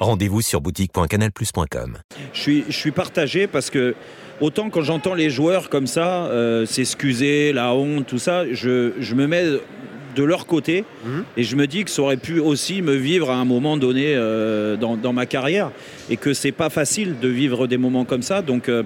Rendez-vous sur boutique.canalplus.com. Je suis, je suis partagé parce que autant quand j'entends les joueurs comme ça euh, s'excuser, la honte, tout ça, je, je me mets de leur côté et je me dis que ça aurait pu aussi me vivre à un moment donné euh, dans, dans ma carrière et que c'est pas facile de vivre des moments comme ça donc euh,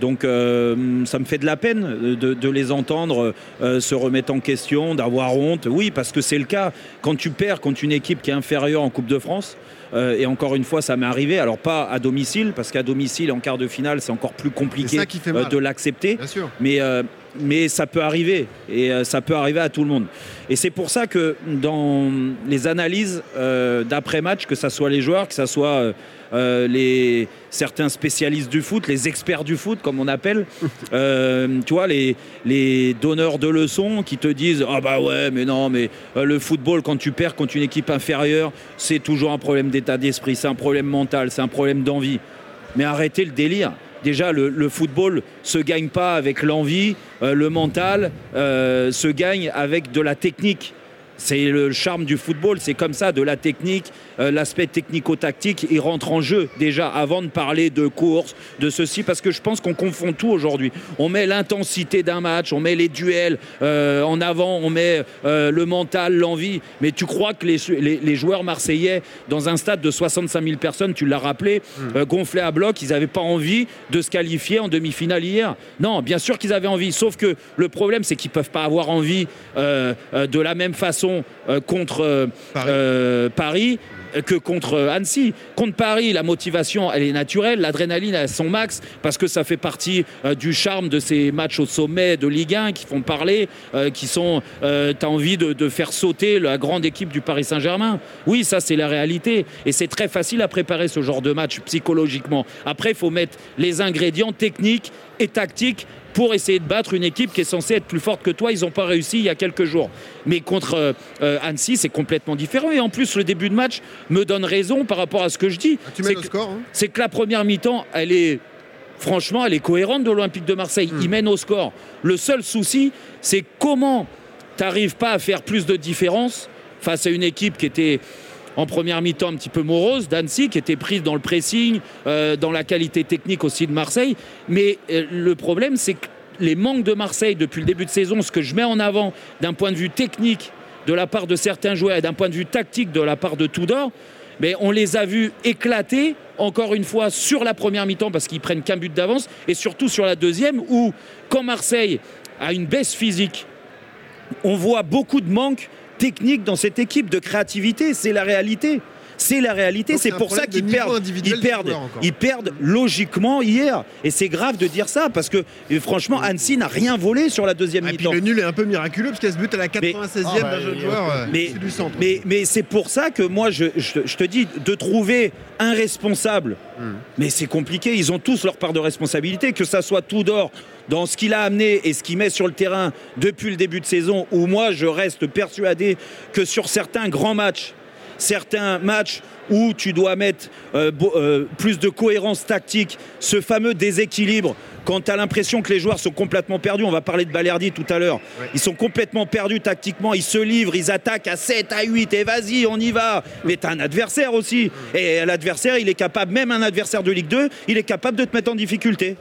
donc euh, ça me fait de la peine de, de les entendre euh, se remettre en question, d'avoir honte. Oui, parce que c'est le cas. Quand tu perds contre une équipe qui est inférieure en Coupe de France, euh, et encore une fois, ça m'est arrivé. Alors pas à domicile, parce qu'à domicile, en quart de finale, c'est encore plus compliqué euh, de l'accepter. Mais, euh, mais ça peut arriver. Et ça peut arriver à tout le monde. Et c'est pour ça que dans les analyses d'après-match, que ce soit les joueurs, que ce soit les, certains spécialistes du foot, les experts du foot, comme on appelle, euh, tu vois, les, les donneurs de leçons qui te disent Ah bah ouais, mais non, mais euh, le football, quand tu perds contre une équipe inférieure, c'est toujours un problème d'état d'esprit, c'est un problème mental, c'est un problème d'envie. Mais arrêtez le délire. Déjà, le, le football se gagne pas avec l'envie, euh, le mental euh, se gagne avec de la technique. C'est le charme du football, c'est comme ça, de la technique, euh, l'aspect technico-tactique, il rentre en jeu déjà avant de parler de course, de ceci, parce que je pense qu'on confond tout aujourd'hui. On met l'intensité d'un match, on met les duels euh, en avant, on met euh, le mental, l'envie, mais tu crois que les, les- les joueurs marseillais, dans un stade de 65 000 personnes, tu l'as rappelé, euh, gonflés à bloc, ils n'avaient pas envie de se qualifier en demi-finale hier. Non, bien sûr qu'ils avaient envie, sauf que le problème, c'est qu'ils ne peuvent pas avoir envie de la même façon euh, contre euh, Paris. euh, Paris que contre euh, Annecy. Contre Paris, la motivation, elle est naturelle, l'adrénaline à son max, parce que ça fait partie euh, du charme de ces matchs au sommet de Ligue 1 qui font parler, euh, qui sont... tu as envie de, faire sauter la grande équipe du Paris Saint-Germain. Oui, ça c'est la réalité. Et c'est très facile à préparer ce genre de match psychologiquement. Après, il faut mettre les ingrédients techniques et tactiques pour essayer de battre une équipe qui est censée être plus forte que toi. Ils n'ont pas réussi il y a quelques jours. Mais contre euh, euh, Annecy, c'est complètement différent. Et en plus, le début de match me donne raison par rapport à ce que je dis. Tu C'est mets le que- score. hein. c'est que la première mi-temps, elle est franchement, elle est cohérente de l'Olympique de Marseille. Hmm. Il mène au score. Le seul souci, c'est comment tu n'arrives pas à faire plus de différence face à une équipe qui était en première mi-temps un petit peu morose, d'Annecy, qui était prise dans le pressing, euh, dans la qualité technique aussi de Marseille. Mais euh, le problème, c'est que les manques de Marseille depuis le début de saison, ce que je mets en avant d'un point de vue technique de la part de certains joueurs et d'un point de vue tactique de la part de Tudor, mais on les a vus éclater encore une fois sur la première mi-temps parce qu'ils prennent qu'un but d'avance et surtout sur la deuxième où quand Marseille a une baisse physique, on voit beaucoup de manque technique dans cette équipe de créativité, c'est la réalité. C'est la réalité, c'est pour ça qu'ils perdent. Ils perdent, ils perdent logiquement hier. Et c'est grave de dire ça parce que franchement, Annecy n'a rien volé sur la deuxième Et puis mi-temps. le nul est un peu miraculeux parce qu'il y a ce but à la 96e Ah, bah, d'un jeune il- joueur. euh, Mais, c'est du centre. mais, mais c'est pour ça que moi, je, je- je te dis, de trouver un responsable, Hmm. mais c'est compliqué. Ils ont tous leur part de responsabilité, que ça soit Tudor dans ce qu'il a amené et ce qu'il met sur le terrain depuis le début de saison, où moi, je reste persuadé que sur certains grands matchs, certains matchs où tu dois mettre euh, bo- euh, plus de cohérence tactique, ce fameux déséquilibre, quand tu as l'impression que les joueurs sont complètement perdus, on va parler de Balerdi tout à l'heure, Ouais. ils sont complètement perdus tactiquement, ils se livrent, ils attaquent à 7, à 8, et vas-y, on y va. Mais tu as un adversaire aussi. Et l'adversaire, il est capable, même un adversaire de Ligue 2, il est capable de te mettre en difficulté.